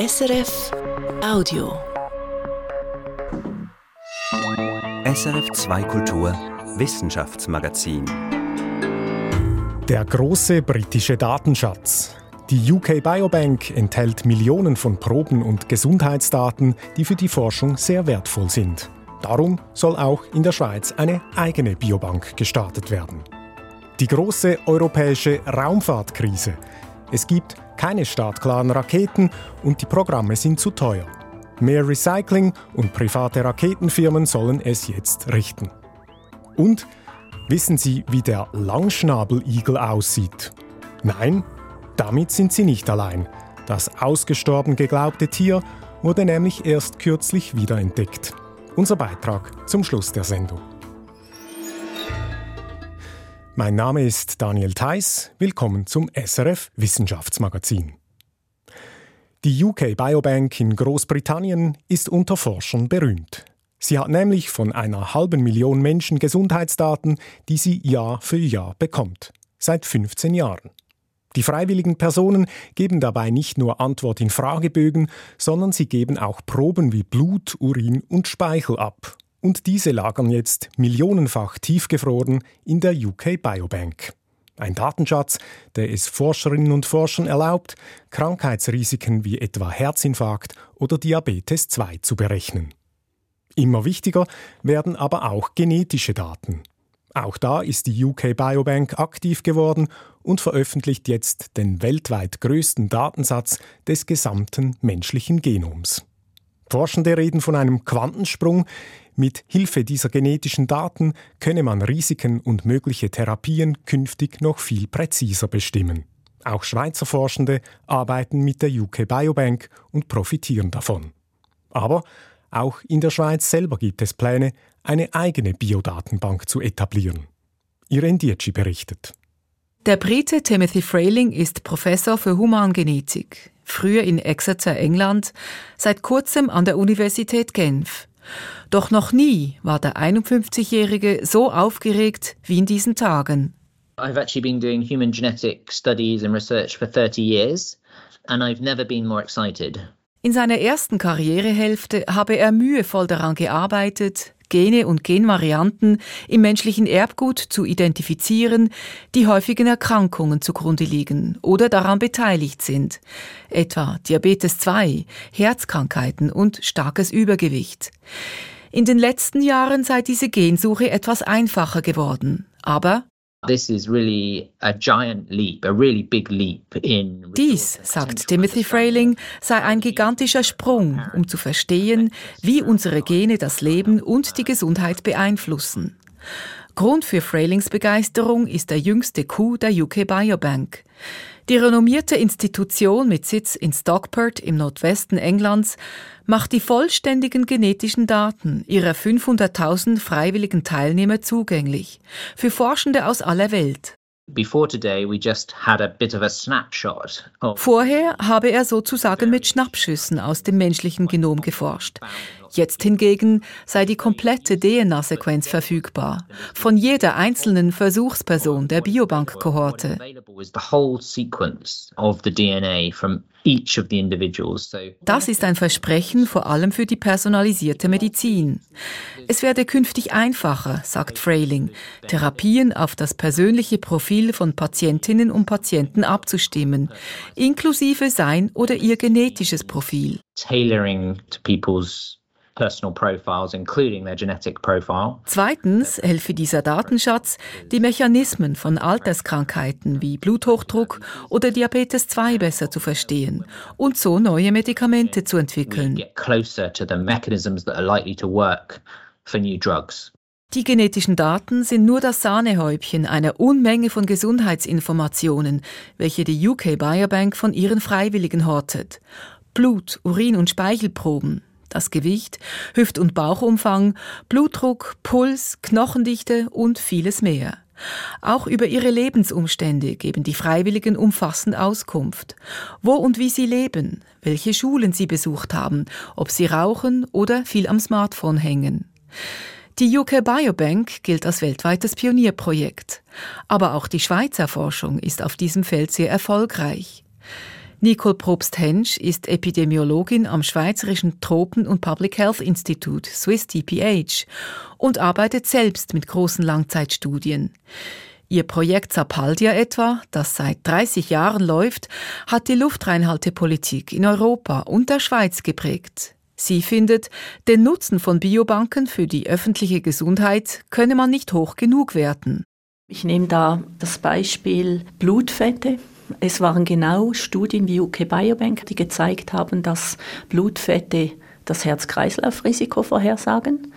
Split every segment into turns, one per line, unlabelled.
SRF Audio.
SRF 2 Kultur Wissenschaftsmagazin.
Der große britische Datenschatz. Die UK Biobank enthält Millionen von Proben und Gesundheitsdaten, die für die Forschung sehr wertvoll sind. Darum soll auch in der Schweiz eine eigene Biobank gestartet werden. Die große europäische Raumfahrtkrise. Es gibt keine startklaren Raketen und die Programme sind zu teuer. Mehr Recycling und private Raketenfirmen sollen es jetzt richten. Und wissen Sie, wie der Langschnabeligel aussieht? Nein, damit sind Sie nicht allein. Das ausgestorben geglaubte Tier wurde nämlich erst kürzlich wiederentdeckt. Unser Beitrag zum Schluss der Sendung. Mein Name ist Daniel Theiss. Willkommen zum SRF Wissenschaftsmagazin. Die UK Biobank in Großbritannien ist unter Forschern berühmt. Sie hat nämlich von einer halben Million Menschen Gesundheitsdaten, die sie Jahr für Jahr bekommt. Seit 15 Jahren. Die freiwilligen Personen geben dabei nicht nur Antwort in Fragebögen, sondern sie geben auch Proben wie Blut, Urin und Speichel ab und diese lagern jetzt millionenfach tiefgefroren in der UK Biobank. Ein Datenschatz, der es Forscherinnen und Forschern erlaubt, Krankheitsrisiken wie etwa Herzinfarkt oder Diabetes 2 zu berechnen. Immer wichtiger werden aber auch genetische Daten. Auch da ist die UK Biobank aktiv geworden und veröffentlicht jetzt den weltweit größten Datensatz des gesamten menschlichen Genoms. Forschende reden von einem Quantensprung, mit Hilfe dieser genetischen Daten könne man Risiken und mögliche Therapien künftig noch viel präziser bestimmen. Auch Schweizer Forschende arbeiten mit der UK Biobank und profitieren davon. Aber auch in der Schweiz selber gibt es Pläne, eine eigene Biodatenbank zu etablieren. Irene Dietschi berichtet.
Der Brite Timothy Frayling ist Professor für Humangenetik, früher in Exeter, England, seit kurzem an der Universität Genf. Doch noch nie war der 51-Jährige so aufgeregt wie in diesen Tagen.
I've actually been doing human genetic studies and research for 30 years and I've never been more excited.
In seiner ersten Karrierehälfte habe er mühevoll daran gearbeitet, Gene und Genvarianten im menschlichen Erbgut zu identifizieren, die häufigen Erkrankungen zugrunde liegen oder daran beteiligt sind, etwa Diabetes 2, Herzkrankheiten und starkes Übergewicht. In den letzten Jahren sei diese Gensuche etwas einfacher geworden, aber
Dies,
sagt Timothy Frayling, sei ein gigantischer Sprung, um zu verstehen, wie unsere Gene das Leben und die Gesundheit beeinflussen. Grund für Fraylings Begeisterung ist der jüngste Coup der UK Biobank. Die renommierte Institution mit Sitz in Stockport im Nordwesten Englands macht die vollständigen genetischen Daten ihrer 500.000 freiwilligen Teilnehmer zugänglich für Forschende aus aller Welt. Vorher habe er sozusagen mit Schnappschüssen aus dem menschlichen Genom geforscht. Jetzt hingegen sei die komplette DNA-Sequenz verfügbar, von jeder einzelnen Versuchsperson der Biobank-Kohorte. Das ist ein Versprechen vor allem für die personalisierte Medizin. Es werde künftig einfacher, sagt Frayling, Therapien auf das persönliche Profil von Patientinnen und Patienten abzustimmen, inklusive sein oder ihr genetisches Profil. Tailoring to people's Zweitens helfe dieser Datenschatz, die Mechanismen von Alterskrankheiten wie Bluthochdruck oder Diabetes 2 besser zu verstehen und so neue Medikamente zu entwickeln. Die genetischen Daten sind nur das Sahnehäubchen einer Unmenge von Gesundheitsinformationen, welche die UK Biobank von ihren Freiwilligen hortet. Blut, Urin und Speichelproben, das Gewicht, Hüft- und Bauchumfang, Blutdruck, Puls, Knochendichte und vieles mehr. Auch über ihre Lebensumstände geben die Freiwilligen umfassend Auskunft. Wo und wie sie leben, welche Schulen sie besucht haben, ob sie rauchen oder viel am Smartphone hängen. Die UK Biobank gilt als weltweites Pionierprojekt. Aber auch die Schweizer Forschung ist auf diesem Feld sehr erfolgreich. Nicole Probst-Hensch ist Epidemiologin am Schweizerischen Tropen- und Public Health Institute, Swiss TPH, und arbeitet selbst mit großen Langzeitstudien. Ihr Projekt Sapaldia etwa, das seit 30 Jahren läuft, hat die Luftreinhaltepolitik in Europa und der Schweiz geprägt. Sie findet, den Nutzen von Biobanken für die öffentliche Gesundheit könne man nicht hoch genug werten.
Ich nehme da das Beispiel Blutfette. Es waren genau Studien wie UK Biobank, die gezeigt haben, dass Blutfette das Herz-Kreislauf-Risiko vorhersagen.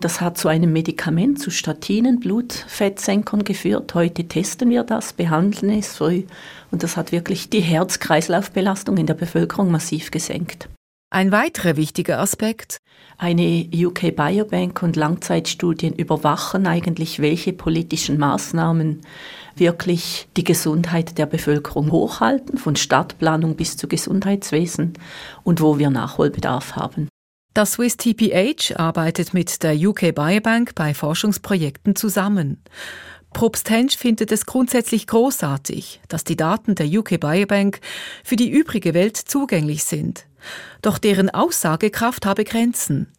Das hat zu einem Medikament, zu Statinen, Blutfettsenkern geführt. Heute testen wir das, behandeln es früh und das hat wirklich die Herz-Kreislauf-Belastung in der Bevölkerung massiv gesenkt.
Ein weiterer wichtiger Aspekt.
Eine UK Biobank und Langzeitstudien überwachen eigentlich, welche politischen Maßnahmen wirklich die Gesundheit der Bevölkerung hochhalten, von Stadtplanung bis zu Gesundheitswesen und wo wir Nachholbedarf haben.
Das Swiss TPH arbeitet mit der UK Biobank bei Forschungsprojekten zusammen. Probst Hensch findet es grundsätzlich großartig, dass die Daten der UK Biobank für die übrige Welt zugänglich sind. Doch deren Aussagekraft habe Grenzen.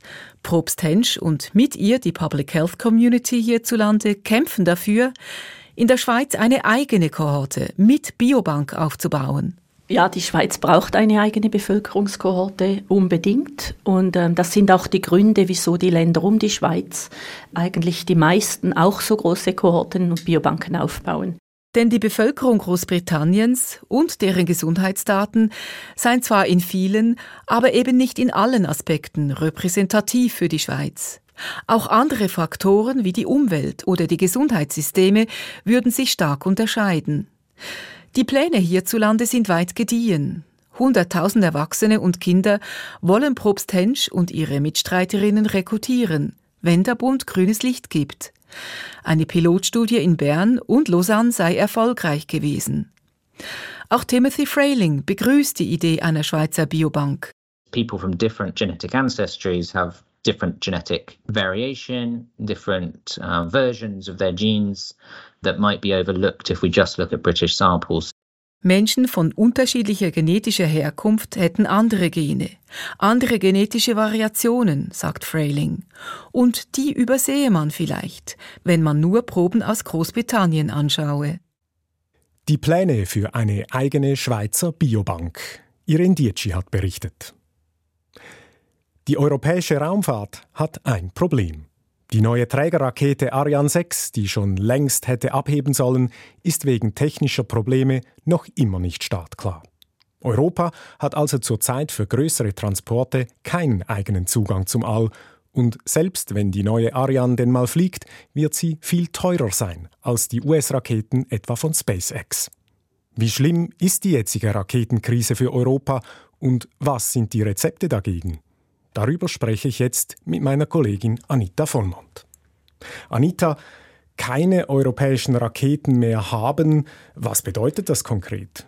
Probst Hensch und mit ihr die Public Health Community hierzulande kämpfen dafür, in der Schweiz eine eigene Kohorte mit Biobank aufzubauen.
Ja, die Schweiz braucht eine eigene Bevölkerungskohorte unbedingt. Und ähm, das sind auch die Gründe, wieso die Länder um die Schweiz eigentlich die meisten auch so große Kohorten und Biobanken aufbauen.
Denn die Bevölkerung Großbritanniens und deren Gesundheitsdaten seien zwar in vielen, aber eben nicht in allen Aspekten repräsentativ für die Schweiz. Auch andere Faktoren wie die Umwelt oder die Gesundheitssysteme würden sich stark unterscheiden. Die Pläne hierzulande sind weit gediehen. Hunderttausend Erwachsene und Kinder wollen Probst Hensch und ihre Mitstreiterinnen rekrutieren, wenn der Bund grünes Licht gibt. Eine Pilotstudie in Bern und Lausanne sei erfolgreich gewesen. Auch Timothy Frayling begrüßt die Idee einer Schweizer Biobank.
People from different genetic ancestries have different genetic variation, different uh, versions of their genes that might be overlooked if we just look at British samples.
Menschen von unterschiedlicher genetischer Herkunft hätten andere Gene, andere genetische Variationen, sagt Frayling. Und die übersehe man vielleicht, wenn man nur Proben aus Großbritannien anschaue.
Die Pläne für eine eigene Schweizer Biobank. Irene Dietschi hat berichtet. Die europäische Raumfahrt hat ein Problem. Die neue Trägerrakete Ariane 6, die schon längst hätte abheben sollen, ist wegen technischer Probleme noch immer nicht startklar. Europa hat also zurzeit für größere Transporte keinen eigenen Zugang zum All und selbst wenn die neue Ariane denn mal fliegt, wird sie viel teurer sein als die US-Raketen etwa von SpaceX. Wie schlimm ist die jetzige Raketenkrise für Europa und was sind die Rezepte dagegen? Darüber spreche ich jetzt mit meiner Kollegin Anita Vollmont. Anita, keine europäischen Raketen mehr haben. Was bedeutet das konkret?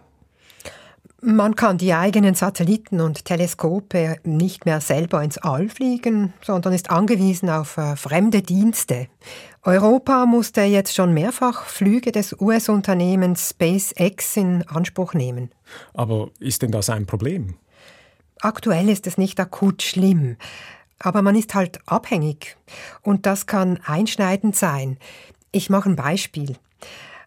Man kann die eigenen Satelliten und Teleskope nicht mehr selber ins All fliegen, sondern ist angewiesen auf äh, fremde Dienste. Europa musste jetzt schon mehrfach Flüge des US-Unternehmens SpaceX in Anspruch nehmen.
Aber ist denn das ein Problem?
Aktuell ist es nicht akut schlimm, aber man ist halt abhängig und das kann einschneidend sein. Ich mache ein Beispiel.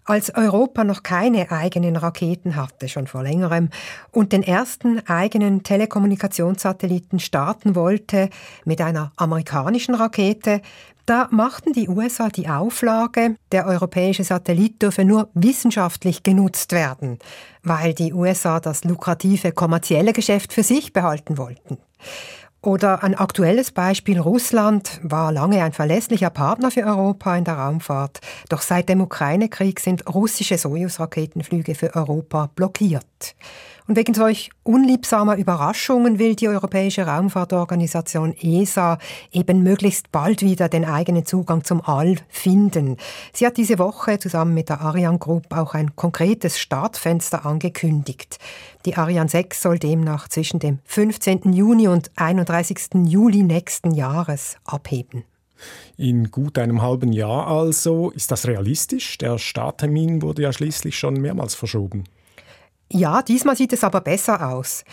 Als Europa noch keine eigenen Raketen hatte, schon vor längerem, und den ersten eigenen Telekommunikationssatelliten starten wollte mit einer amerikanischen Rakete, da machten die USA die Auflage, der europäische Satellit dürfe nur wissenschaftlich genutzt werden, weil die USA das lukrative kommerzielle Geschäft für sich behalten wollten. Oder ein aktuelles Beispiel, Russland war lange ein verlässlicher Partner für Europa in der Raumfahrt, doch seit dem Ukraine-Krieg sind russische Sojus-Raketenflüge für Europa blockiert. Und wegen solch unliebsamer Überraschungen will die Europäische Raumfahrtorganisation ESA eben möglichst bald wieder den eigenen Zugang zum All finden. Sie hat diese Woche zusammen mit der Ariane Group auch ein konkretes Startfenster angekündigt. Die Ariane 6 soll demnach zwischen dem 15. Juni und 31. Juli nächsten Jahres abheben.
In gut einem halben Jahr also. Ist das realistisch? Der Starttermin wurde ja schließlich schon mehrmals verschoben.
Ja, diesmal sieht es aber besser aus.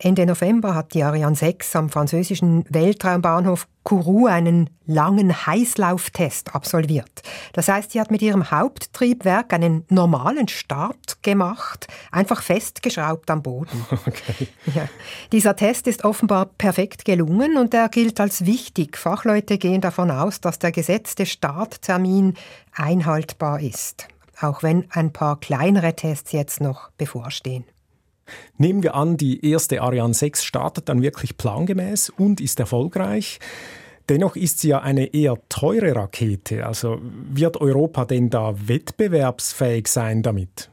Ende November hat die Ariane 6 am französischen Weltraumbahnhof Kourou einen langen Heißlauftest absolviert. Das heißt, sie hat mit ihrem Haupttriebwerk einen normalen Start gemacht, einfach festgeschraubt am Boden. Okay. Ja. Dieser Test ist offenbar perfekt gelungen und er gilt als wichtig. Fachleute gehen davon aus, dass der gesetzte Starttermin einhaltbar ist, auch wenn ein paar kleinere Tests jetzt noch bevorstehen.
Nehmen wir an, die erste Ariane 6 startet dann wirklich plangemäß und ist erfolgreich. Dennoch ist sie ja eine eher teure Rakete. Also wird Europa denn da wettbewerbsfähig sein damit?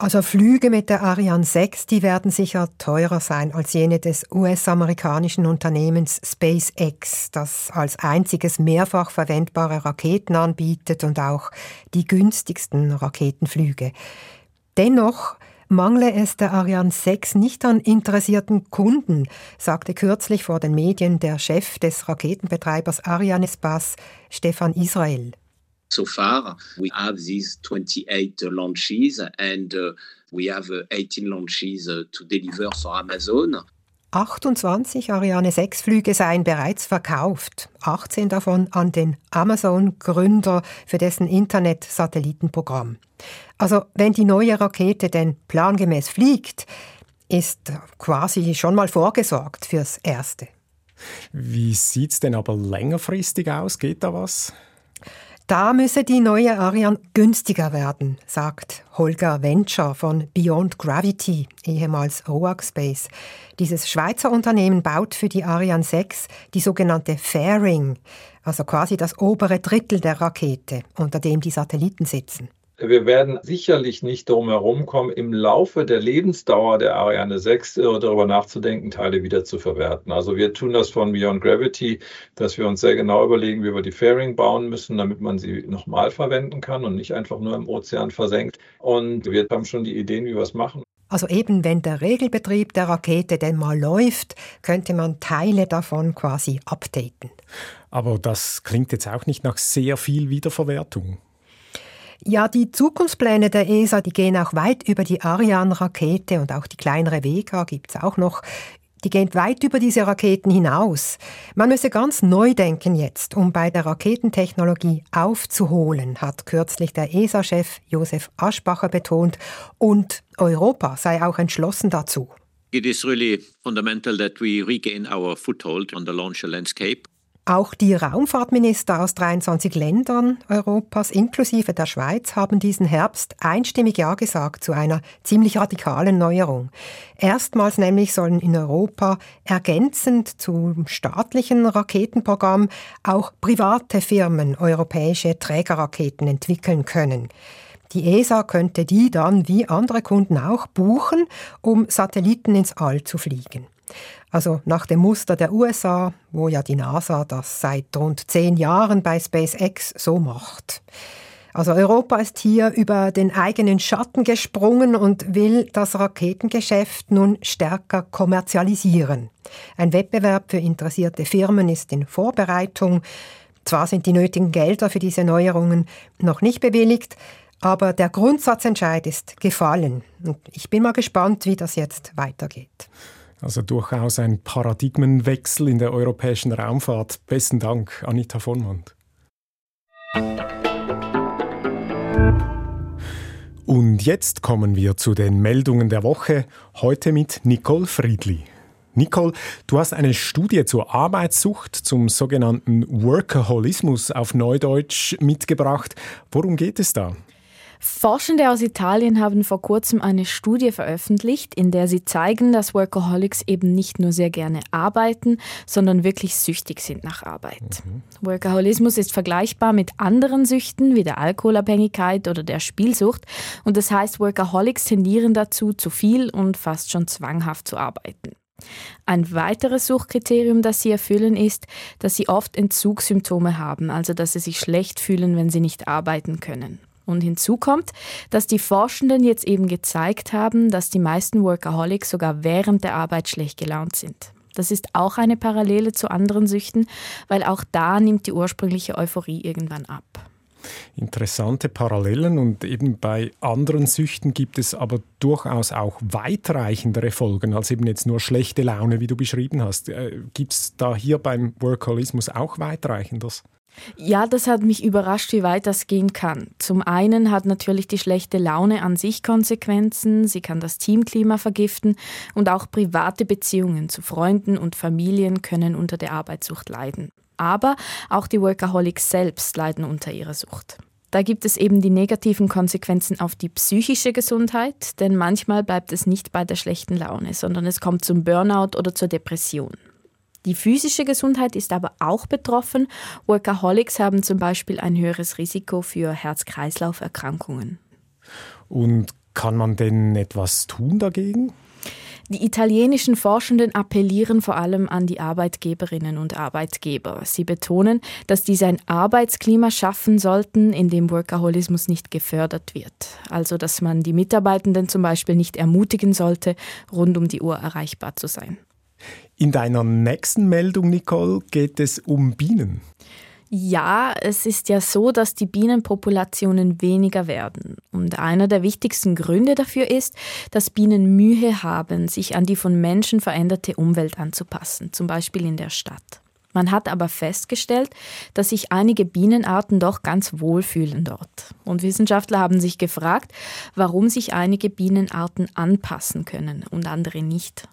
Also Flüge mit der Ariane 6, die werden sicher teurer sein als jene des US-amerikanischen Unternehmens SpaceX, das als einziges mehrfach verwendbare Raketen anbietet und auch die günstigsten Raketenflüge. Dennoch mangle es der Ariane 6 nicht an interessierten Kunden, sagte kürzlich vor den Medien der Chef des Raketenbetreibers Arianespace, Stefan Israel.
So far, we have these 28 launches and uh, we have 18 uh, launches uh, to deliver for Amazon.
28 Ariane 6 Flüge seien bereits verkauft, 18 davon an den Amazon-Gründer für dessen Internet-Satellitenprogramm. Also wenn die neue Rakete denn plangemäß fliegt, ist quasi schon mal vorgesorgt fürs Erste.
Wie sieht es denn aber längerfristig aus? Geht da was?
Da müsse die neue Ariane günstiger werden, sagt Holger Venture von Beyond Gravity, ehemals ROAG Space. Dieses Schweizer Unternehmen baut für die Ariane 6 die sogenannte Fairing, also quasi das obere Drittel der Rakete, unter dem die Satelliten sitzen.
Wir werden sicherlich nicht darum herumkommen, im Laufe der Lebensdauer der Ariane 6 äh, darüber nachzudenken, Teile wieder zu verwerten. Also wir tun das von Beyond Gravity, dass wir uns sehr genau überlegen, wie wir die Fairing bauen müssen, damit man sie nochmal verwenden kann und nicht einfach nur im Ozean versenkt. Und wir haben schon die Ideen, wie wir es machen.
Also eben, wenn der Regelbetrieb der Rakete denn mal läuft, könnte man Teile davon quasi updaten.
Aber das klingt jetzt auch nicht nach sehr viel Wiederverwertung.
Ja, die Zukunftspläne der ESA, die gehen auch weit über die Ariane-Rakete und auch die kleinere Vega gibt es auch noch. Die gehen weit über diese Raketen hinaus. Man müsse ganz neu denken jetzt, um bei der Raketentechnologie aufzuholen, hat kürzlich der ESA-Chef Josef Aschbacher betont. Und Europa sei auch entschlossen dazu.
It is really fundamental that we regain our foothold on the launcher landscape.
Auch die Raumfahrtminister aus 23 Ländern Europas inklusive der Schweiz haben diesen Herbst einstimmig Ja gesagt zu einer ziemlich radikalen Neuerung. Erstmals nämlich sollen in Europa ergänzend zum staatlichen Raketenprogramm auch private Firmen europäische Trägerraketen entwickeln können. Die ESA könnte die dann wie andere Kunden auch buchen, um Satelliten ins All zu fliegen. Also nach dem Muster der USA, wo ja die NASA das seit rund zehn Jahren bei SpaceX so macht. Also Europa ist hier über den eigenen Schatten gesprungen und will das Raketengeschäft nun stärker kommerzialisieren. Ein Wettbewerb für interessierte Firmen ist in Vorbereitung. Zwar sind die nötigen Gelder für diese Neuerungen noch nicht bewilligt, aber der Grundsatzentscheid ist gefallen. Und ich bin mal gespannt, wie das jetzt weitergeht.
Also durchaus ein Paradigmenwechsel in der europäischen Raumfahrt. Besten Dank, Anita Vonmand. Und jetzt kommen wir zu den Meldungen der Woche, heute mit Nicole Friedli. Nicole, du hast eine Studie zur Arbeitssucht, zum sogenannten Workaholismus auf Neudeutsch mitgebracht. Worum geht es da?
Forschende aus Italien haben vor kurzem eine Studie veröffentlicht, in der sie zeigen, dass Workaholics eben nicht nur sehr gerne arbeiten, sondern wirklich süchtig sind nach Arbeit. Mhm. Workaholismus ist vergleichbar mit anderen Süchten wie der Alkoholabhängigkeit oder der Spielsucht und das heißt, Workaholics tendieren dazu, zu viel und fast schon zwanghaft zu arbeiten. Ein weiteres Suchtkriterium, das sie erfüllen, ist, dass sie oft Entzugssymptome haben, also dass sie sich schlecht fühlen, wenn sie nicht arbeiten können. Und hinzu kommt, dass die Forschenden jetzt eben gezeigt haben, dass die meisten Workaholics sogar während der Arbeit schlecht gelaunt sind. Das ist auch eine Parallele zu anderen Süchten, weil auch da nimmt die ursprüngliche Euphorie irgendwann ab.
Interessante Parallelen und eben bei anderen Süchten gibt es aber durchaus auch weitreichendere Folgen als eben jetzt nur schlechte Laune, wie du beschrieben hast. Äh, gibt es da hier beim Workaholismus auch weitreichendes?
Ja, das hat mich überrascht, wie weit das gehen kann. Zum einen hat natürlich die schlechte Laune an sich Konsequenzen, sie kann das Teamklima vergiften und auch private Beziehungen zu Freunden und Familien können unter der Arbeitssucht leiden. Aber auch die Workaholics selbst leiden unter ihrer Sucht. Da gibt es eben die negativen Konsequenzen auf die psychische Gesundheit, denn manchmal bleibt es nicht bei der schlechten Laune, sondern es kommt zum Burnout oder zur Depression. Die physische Gesundheit ist aber auch betroffen. Workaholics haben zum Beispiel ein höheres Risiko für Herz-Kreislauf-Erkrankungen.
Und kann man denn etwas tun dagegen?
Die italienischen Forschenden appellieren vor allem an die Arbeitgeberinnen und Arbeitgeber. Sie betonen, dass diese ein Arbeitsklima schaffen sollten, in dem Workaholismus nicht gefördert wird. Also dass man die Mitarbeitenden zum Beispiel nicht ermutigen sollte, rund um die Uhr erreichbar zu sein.
In deiner nächsten Meldung, Nicole, geht es um Bienen.
Ja, es ist ja so, dass die Bienenpopulationen weniger werden. Und einer der wichtigsten Gründe dafür ist, dass Bienen Mühe haben, sich an die von Menschen veränderte Umwelt anzupassen, zum Beispiel in der Stadt. Man hat aber festgestellt, dass sich einige Bienenarten doch ganz wohlfühlen dort. Und Wissenschaftler haben sich gefragt, warum sich einige Bienenarten anpassen können und andere nicht.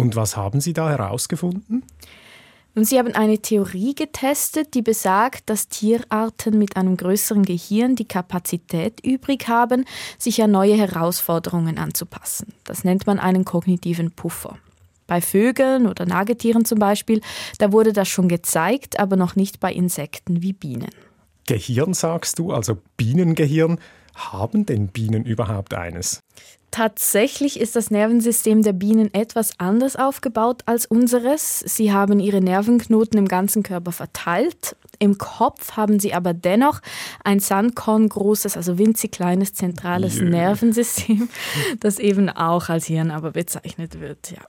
Und was haben Sie da herausgefunden?
Und sie haben eine Theorie getestet, die besagt, dass Tierarten mit einem größeren Gehirn die Kapazität übrig haben, sich an neue Herausforderungen anzupassen. Das nennt man einen kognitiven Puffer. Bei Vögeln oder Nagetieren zum Beispiel, da wurde das schon gezeigt, aber noch nicht bei Insekten wie Bienen.
Gehirn sagst du, also Bienengehirn. Haben denn Bienen überhaupt eines?
Tatsächlich ist das Nervensystem der Bienen etwas anders aufgebaut als unseres. Sie haben ihre Nervenknoten im ganzen Körper verteilt. Im Kopf haben sie aber dennoch ein Sandkorn-großes, also winzig kleines zentrales Jö. Nervensystem, das eben auch als Hirn aber bezeichnet wird. Ja.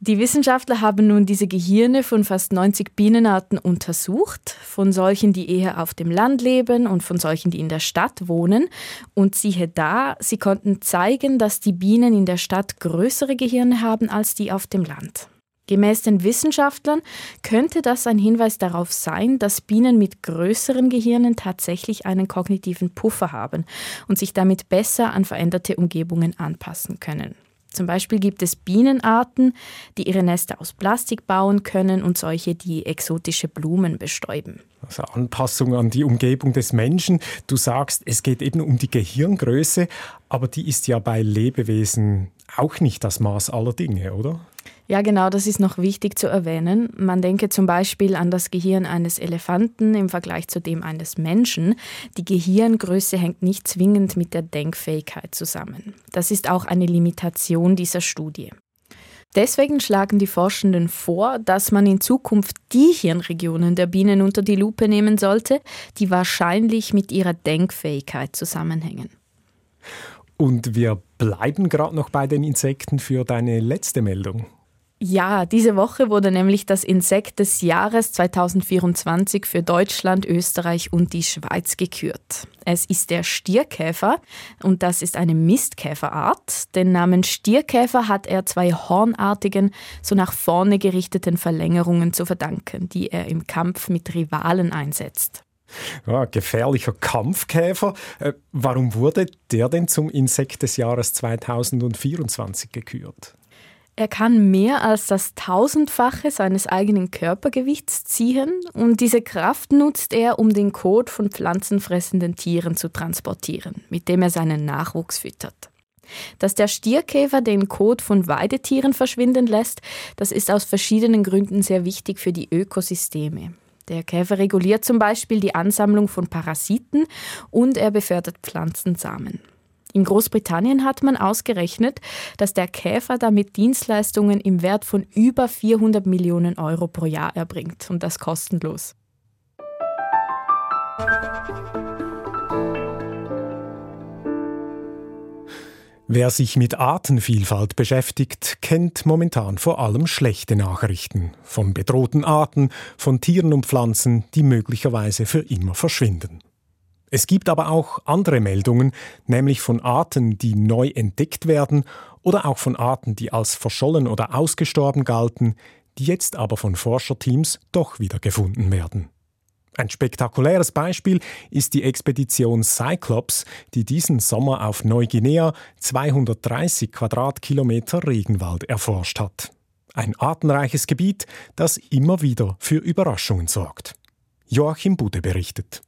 Die Wissenschaftler haben nun diese Gehirne von fast 90 Bienenarten untersucht, von solchen, die eher auf dem Land leben und von solchen, die in der Stadt wohnen. Und siehe da, sie konnten zeigen, dass die Bienen in der Stadt größere Gehirne haben als die auf dem Land. Gemäß den Wissenschaftlern könnte das ein Hinweis darauf sein, dass Bienen mit größeren Gehirnen tatsächlich einen kognitiven Puffer haben und sich damit besser an veränderte Umgebungen anpassen können. Zum Beispiel gibt es Bienenarten, die ihre Nester aus Plastik bauen können und solche, die exotische Blumen bestäuben.
Also Anpassung an die Umgebung des Menschen. Du sagst, es geht eben um die Gehirngröße, aber die ist ja bei Lebewesen auch nicht das Maß aller Dinge, oder?
Ja, genau, das ist noch wichtig zu erwähnen. Man denke zum Beispiel an das Gehirn eines Elefanten im Vergleich zu dem eines Menschen. Die Gehirngröße hängt nicht zwingend mit der Denkfähigkeit zusammen. Das ist auch eine Limitation dieser Studie. Deswegen schlagen die Forschenden vor, dass man in Zukunft die Hirnregionen der Bienen unter die Lupe nehmen sollte, die wahrscheinlich mit ihrer Denkfähigkeit zusammenhängen.
Und wir bleiben gerade noch bei den Insekten für deine letzte Meldung.
Ja, diese Woche wurde nämlich das Insekt des Jahres 2024 für Deutschland, Österreich und die Schweiz gekürt. Es ist der Stierkäfer und das ist eine Mistkäferart. Den Namen Stierkäfer hat er zwei hornartigen, so nach vorne gerichteten Verlängerungen zu verdanken, die er im Kampf mit Rivalen einsetzt.
Ja, gefährlicher Kampfkäfer. Äh, warum wurde der denn zum Insekt des Jahres 2024 gekürt?
Er kann mehr als das Tausendfache seines eigenen Körpergewichts ziehen und diese Kraft nutzt er, um den Kot von pflanzenfressenden Tieren zu transportieren, mit dem er seinen Nachwuchs füttert. Dass der Stierkäfer den Kot von Weidetieren verschwinden lässt, das ist aus verschiedenen Gründen sehr wichtig für die Ökosysteme. Der Käfer reguliert zum Beispiel die Ansammlung von Parasiten und er befördert Pflanzensamen. In Großbritannien hat man ausgerechnet, dass der Käfer damit Dienstleistungen im Wert von über 400 Millionen Euro pro Jahr erbringt und das kostenlos.
Wer sich mit Artenvielfalt beschäftigt, kennt momentan vor allem schlechte Nachrichten von bedrohten Arten, von Tieren und Pflanzen, die möglicherweise für immer verschwinden. Es gibt aber auch andere Meldungen, nämlich von Arten, die neu entdeckt werden oder auch von Arten, die als verschollen oder ausgestorben galten, die jetzt aber von Forscherteams doch wieder gefunden werden. Ein spektakuläres Beispiel ist die Expedition Cyclops, die diesen Sommer auf Neuguinea 230 Quadratkilometer Regenwald erforscht hat. Ein artenreiches Gebiet, das immer wieder für Überraschungen sorgt. Joachim Bude berichtet.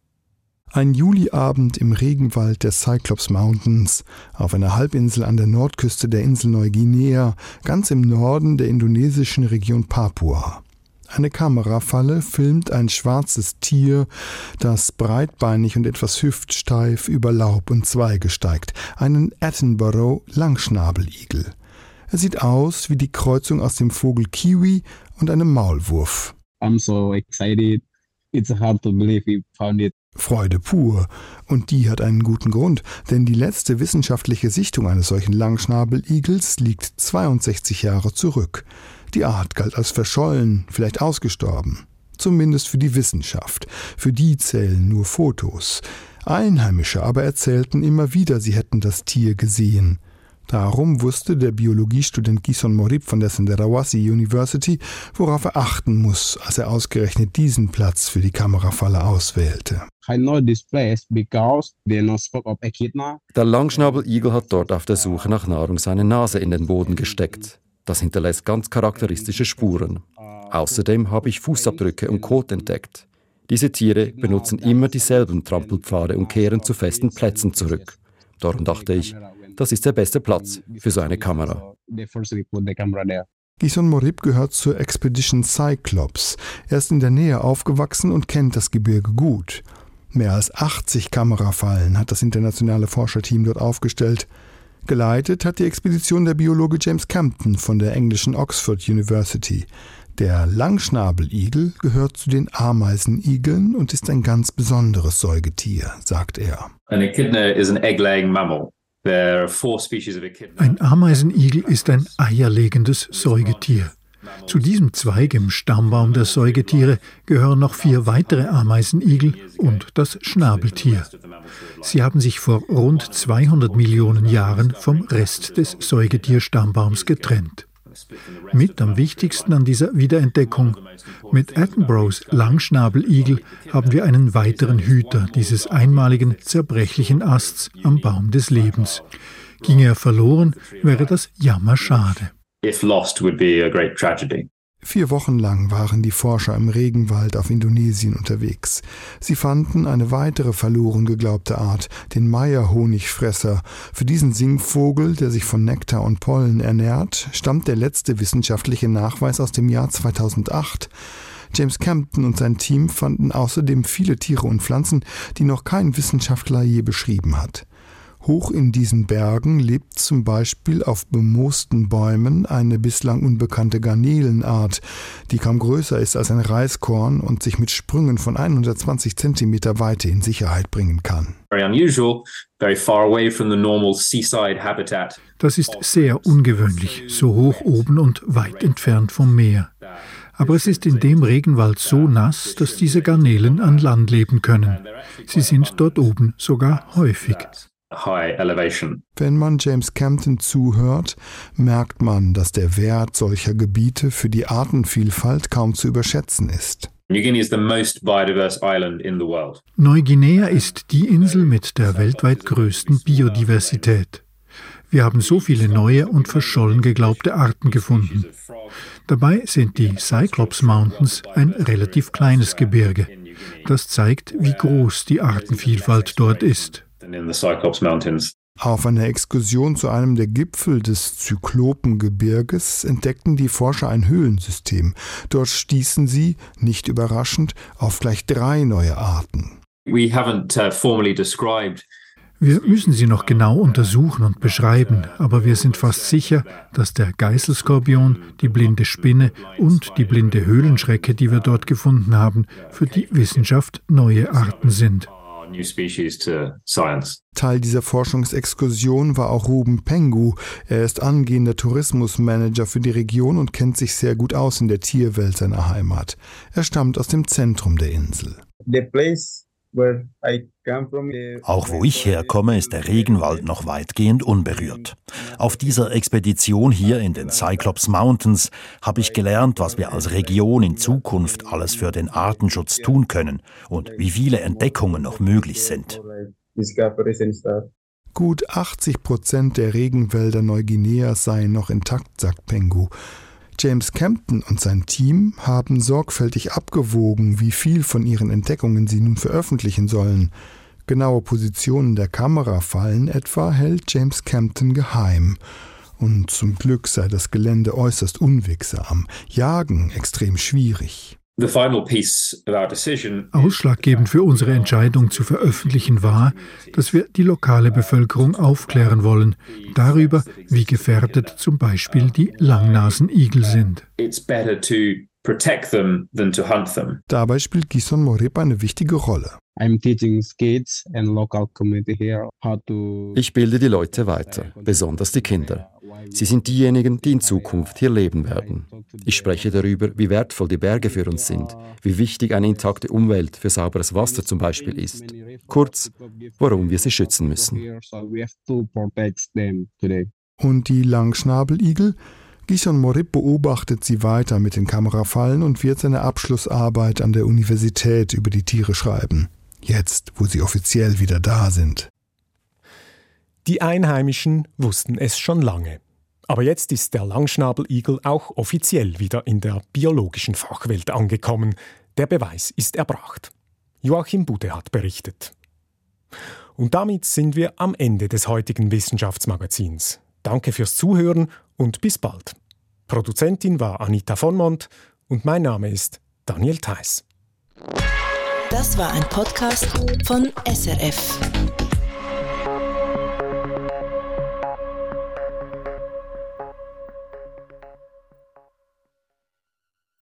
Ein Juliabend im Regenwald der Cyclops Mountains, auf einer Halbinsel an der Nordküste der Insel Neuguinea, ganz im Norden der indonesischen Region Papua. Eine Kamerafalle filmt ein schwarzes Tier, das breitbeinig und etwas hüftsteif über Laub und Zweige steigt, einen Attenborough Langschnabeligel. Er sieht aus wie die Kreuzung aus dem Vogel Kiwi und einem Maulwurf. I'm so excited. It's hard to believe we found it. Freude pur. Und die hat einen guten Grund, denn die letzte wissenschaftliche Sichtung eines solchen Langschnabeligels liegt 62 Jahre zurück. Die Art galt als verschollen, vielleicht ausgestorben. Zumindest für die Wissenschaft. Für die zählen nur Fotos. Einheimische aber erzählten immer wieder, sie hätten das Tier gesehen. Darum wusste der Biologiestudent Gison Morib von der Senderawasi University, worauf er achten muss, als er ausgerechnet diesen Platz für die Kamerafalle auswählte.
Der Langschnabeligel hat dort auf der Suche nach Nahrung seine Nase in den Boden gesteckt. Das hinterlässt ganz charakteristische Spuren. Außerdem habe ich Fußabdrücke und Kot entdeckt. Diese Tiere benutzen immer dieselben Trampelpfade und kehren zu festen Plätzen zurück. Darum dachte ich, das ist der beste Platz für so eine Kamera.
Gison Morib gehört zur Expedition Cyclops. Er ist in der Nähe aufgewachsen und kennt das Gebirge gut. Mehr als 80 Kamerafallen hat das internationale Forscherteam dort aufgestellt. Geleitet hat die Expedition der Biologe James Campton von der englischen Oxford University. Der Langschnabeligel gehört zu den Ameisenigeln und ist ein ganz besonderes Säugetier, sagt er. An echidna is an egg-laying mammal.
Ein Ameisenigel ist ein eierlegendes Säugetier. Zu diesem Zweig im Stammbaum der Säugetiere gehören noch vier weitere Ameisenigel und das Schnabeltier. Sie haben sich vor rund 200 Millionen Jahren vom Rest des Säugetierstammbaums getrennt. Mit am wichtigsten an dieser Wiederentdeckung. Mit Attenboroughs Langschnabeligel haben wir einen weiteren Hüter dieses einmaligen zerbrechlichen Asts am Baum des Lebens. Ginge er verloren, wäre das jammerschade. If lost would be a great tragedy.
Vier Wochen lang waren die Forscher im Regenwald auf Indonesien unterwegs. Sie fanden eine weitere verloren geglaubte Art, den Meierhonigfresser. Für diesen Singvogel, der sich von Nektar und Pollen ernährt, stammt der letzte wissenschaftliche Nachweis aus dem Jahr 2008. James Campton und sein Team fanden außerdem viele Tiere und Pflanzen, die noch kein Wissenschaftler je beschrieben hat. Hoch in diesen Bergen lebt zum Beispiel auf bemoosten Bäumen eine bislang unbekannte Garnelenart, die kaum größer ist als ein Reiskorn und sich mit Sprüngen von 120 Zentimeter Weite in Sicherheit bringen kann.
Das ist sehr ungewöhnlich, so hoch oben und weit entfernt vom Meer. Aber es ist in dem Regenwald so nass, dass diese Garnelen an Land leben können. Sie sind dort oben sogar häufig
high elevation. Wenn man James Campton zuhört, merkt man, dass der Wert solcher Gebiete für die Artenvielfalt kaum zu überschätzen ist.
Neuguinea ist die Insel mit der weltweit größten Biodiversität. Wir haben so viele neue und verschollen geglaubte Arten gefunden. Dabei sind die Cyclops Mountains ein relativ kleines Gebirge. Das zeigt, wie groß die Artenvielfalt dort ist
Auf einer Exkursion zu einem der Gipfel des Zyklopengebirges entdeckten die Forscher ein Höhlensystem. Dort stießen sie, nicht überraschend, auf gleich drei neue Arten. We haven't uh, formally
described wir müssen sie noch genau untersuchen und beschreiben, aber wir sind fast sicher, dass der Geißelskorpion, die blinde Spinne und die blinde Höhlenschrecke, die wir dort gefunden haben, für die Wissenschaft neue Arten sind new species
to science. Teil dieser Forschungsexkursion war auch Ruben Pengu. Er ist angehender Tourismusmanager für die Region und kennt sich sehr gut aus in der Tierwelt seiner Heimat. Er stammt aus dem Zentrum der Insel. The place
Auch wo ich herkomme, ist der Regenwald noch weitgehend unberührt. Auf dieser Expedition hier in den Cyclops Mountains habe ich gelernt, was wir als Region in Zukunft alles für den Artenschutz tun können und wie viele Entdeckungen noch möglich sind.
Gut 80 Prozent der Regenwälder Neuguineas seien noch intakt, sagt Pengu. James Campton und sein Team haben sorgfältig abgewogen, wie viel von ihren Entdeckungen sie nun veröffentlichen sollen. Genaue Positionen der Kamerafallen etwa hält James Campton geheim. Und zum Glück sei das Gelände äußerst unwegsam, Jagen extrem schwierig.
Ausschlaggebend für unsere Entscheidung zu veröffentlichen war, dass wir die lokale Bevölkerung aufklären wollen darüber, wie gefährdet zum Beispiel die Langnasenigel sind.
Dabei spielt Gison Morip eine wichtige Rolle.
Ich bilde die Leute weiter, besonders die Kinder. Sie sind diejenigen, die in Zukunft hier leben werden. Ich spreche darüber, wie wertvoll die Berge für uns sind, wie wichtig eine intakte Umwelt für sauberes Wasser zum Beispiel ist. Kurz, warum wir sie schützen müssen.
Und die Langschnabeligel? Gishon Morip beobachtet sie weiter mit den Kamerafallen und wird seine Abschlussarbeit an der Universität über die Tiere schreiben. Jetzt, wo sie offiziell wieder da sind.
Die Einheimischen wussten es schon lange. Aber jetzt ist der Langschnabeligel auch offiziell wieder in der biologischen Fachwelt angekommen. Der Beweis ist erbracht. Joachim Bude hat berichtet. Und damit sind wir am Ende des heutigen Wissenschaftsmagazins. Danke fürs Zuhören und bis bald. Produzentin war Anita von Mont und mein Name ist Daniel Theiss.
Das war ein Podcast von SRF.